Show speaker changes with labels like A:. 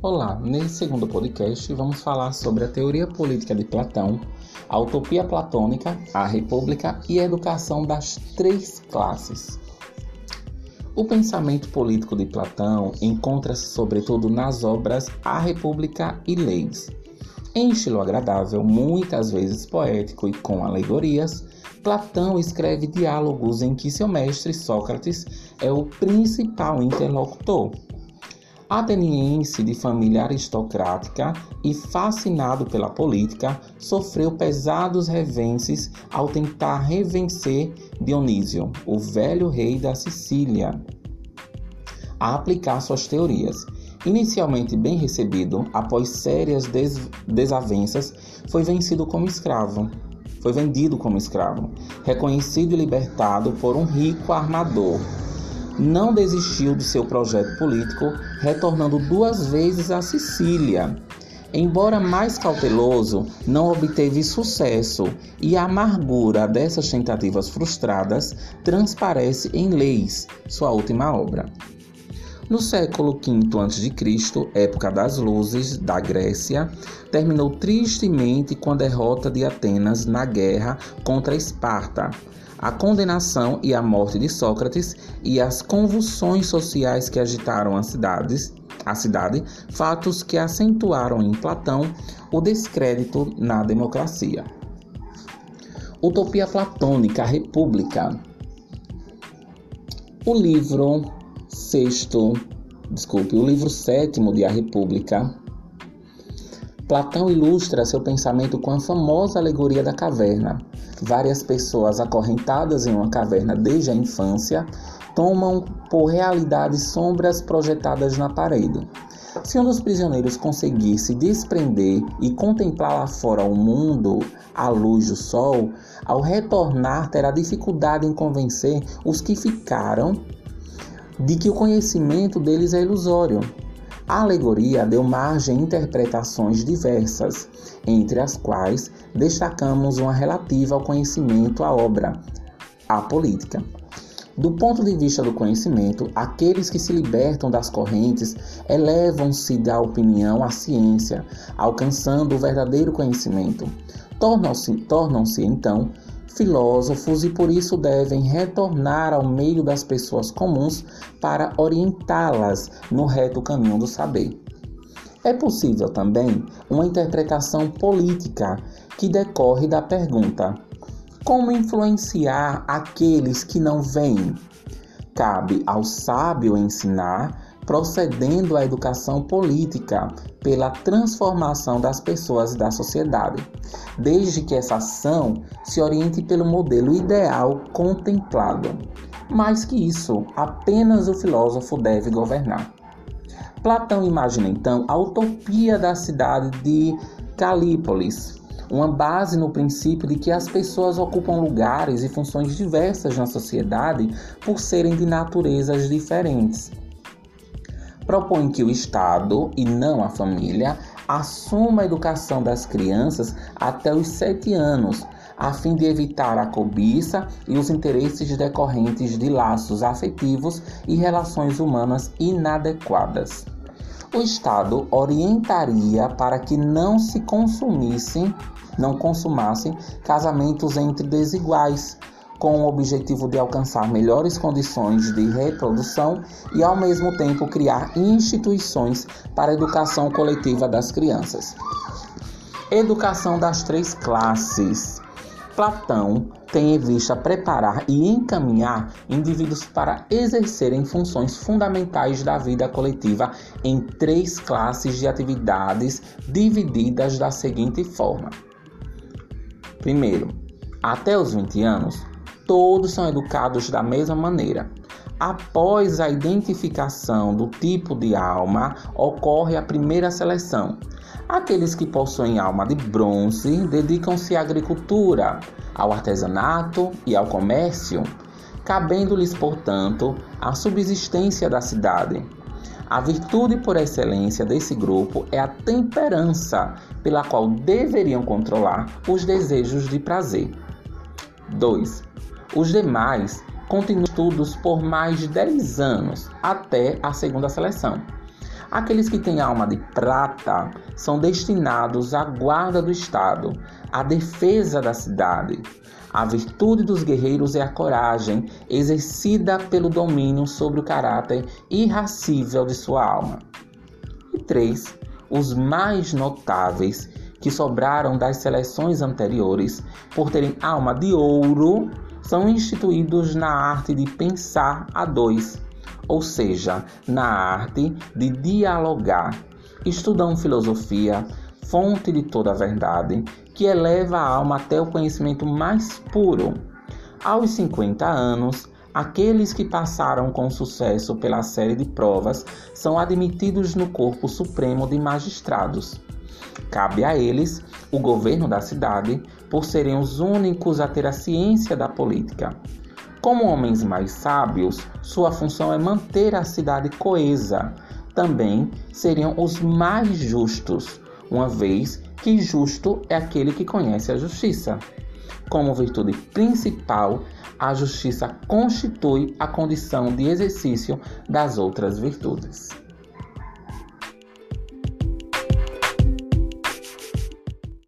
A: Olá, nesse segundo podcast vamos falar sobre a teoria política de Platão, a utopia platônica, a república e a educação das três classes. O pensamento político de Platão encontra-se sobretudo nas obras A República e Leis. Em estilo agradável, muitas vezes poético e com alegorias, Platão escreve diálogos em que seu mestre Sócrates é o principal interlocutor Ateniense de família aristocrática e fascinado pela política, sofreu pesados revenses ao tentar revencer Dionísio, o velho rei da Sicília, a aplicar suas teorias. Inicialmente bem recebido, após sérias des desavenças, foi vencido como escravo. Foi vendido como escravo, reconhecido e libertado por um rico armador não desistiu de seu projeto político, retornando duas vezes à Sicília. Embora mais cauteloso, não obteve sucesso e a amargura dessas tentativas frustradas transparece em Leis, sua última obra. No século V a.C., época das luzes da Grécia, terminou tristemente com a derrota de Atenas na guerra contra Esparta, a condenação e a morte de Sócrates e as convulsões sociais que agitaram as cidades, a cidade, fatos que acentuaram em Platão o descrédito na democracia. Utopia Platônica, República. O livro sexto, desculpe, o livro sétimo de A República. Platão ilustra seu pensamento com a famosa alegoria da caverna, Várias pessoas acorrentadas em uma caverna desde a infância tomam por realidade sombras projetadas na parede. Se um dos prisioneiros conseguir se desprender e contemplar lá fora o mundo à luz do sol, ao retornar terá dificuldade em convencer os que ficaram de que o conhecimento deles é ilusório. A alegoria deu margem a interpretações diversas, entre as quais destacamos uma relativa ao conhecimento, à obra, à política. Do ponto de vista do conhecimento, aqueles que se libertam das correntes elevam-se da opinião à ciência, alcançando o verdadeiro conhecimento. Tornam-se, tornam-se então, filósofos e por isso devem retornar ao meio das pessoas comuns para orientá-las no reto caminho do saber. É possível também uma interpretação política que decorre da pergunta: como influenciar aqueles que não veem? Cabe ao sábio ensinar procedendo à educação política pela transformação das pessoas e da sociedade, desde que essa ação se oriente pelo modelo ideal contemplado. Mais que isso, apenas o filósofo deve governar. Platão imagina então a utopia da cidade de Calípolis, uma base no princípio de que as pessoas ocupam lugares e funções diversas na sociedade por serem de naturezas diferentes propõe que o Estado, e não a família, assuma a educação das crianças até os sete anos, a fim de evitar a cobiça e os interesses decorrentes de laços afetivos e relações humanas inadequadas. O Estado orientaria para que não se consumissem, não consumassem casamentos entre desiguais, com o objetivo de alcançar melhores condições de reprodução e, ao mesmo tempo, criar instituições para a educação coletiva das crianças. Educação das três classes. Platão tem em vista preparar e encaminhar indivíduos para exercerem funções fundamentais da vida coletiva em três classes de atividades divididas da seguinte forma: primeiro, até os 20 anos, todos são educados da mesma maneira. Após a identificação do tipo de alma, ocorre a primeira seleção. Aqueles que possuem alma de bronze dedicam-se à agricultura, ao artesanato e ao comércio, cabendo-lhes, portanto, a subsistência da cidade. A virtude por excelência desse grupo é a temperança, pela qual deveriam controlar os desejos de prazer. 2. Os demais continuam estudos por mais de 10 anos, até a segunda seleção. Aqueles que têm alma de prata são destinados à guarda do Estado, à defesa da cidade. A virtude dos guerreiros é a coragem, exercida pelo domínio sobre o caráter irracível de sua alma. E três, os mais notáveis que sobraram das seleções anteriores, por terem alma de ouro, são instituídos na arte de pensar a dois, ou seja, na arte de dialogar. Estudam filosofia, fonte de toda a verdade, que eleva a alma até o conhecimento mais puro. Aos 50 anos, aqueles que passaram com sucesso pela série de provas são admitidos no corpo supremo de magistrados. Cabe a eles o governo da cidade, por serem os únicos a ter a ciência da política. Como homens mais sábios, sua função é manter a cidade coesa. Também seriam os mais justos, uma vez que justo é aquele que conhece a justiça. Como virtude principal, a justiça constitui a condição de exercício das outras virtudes.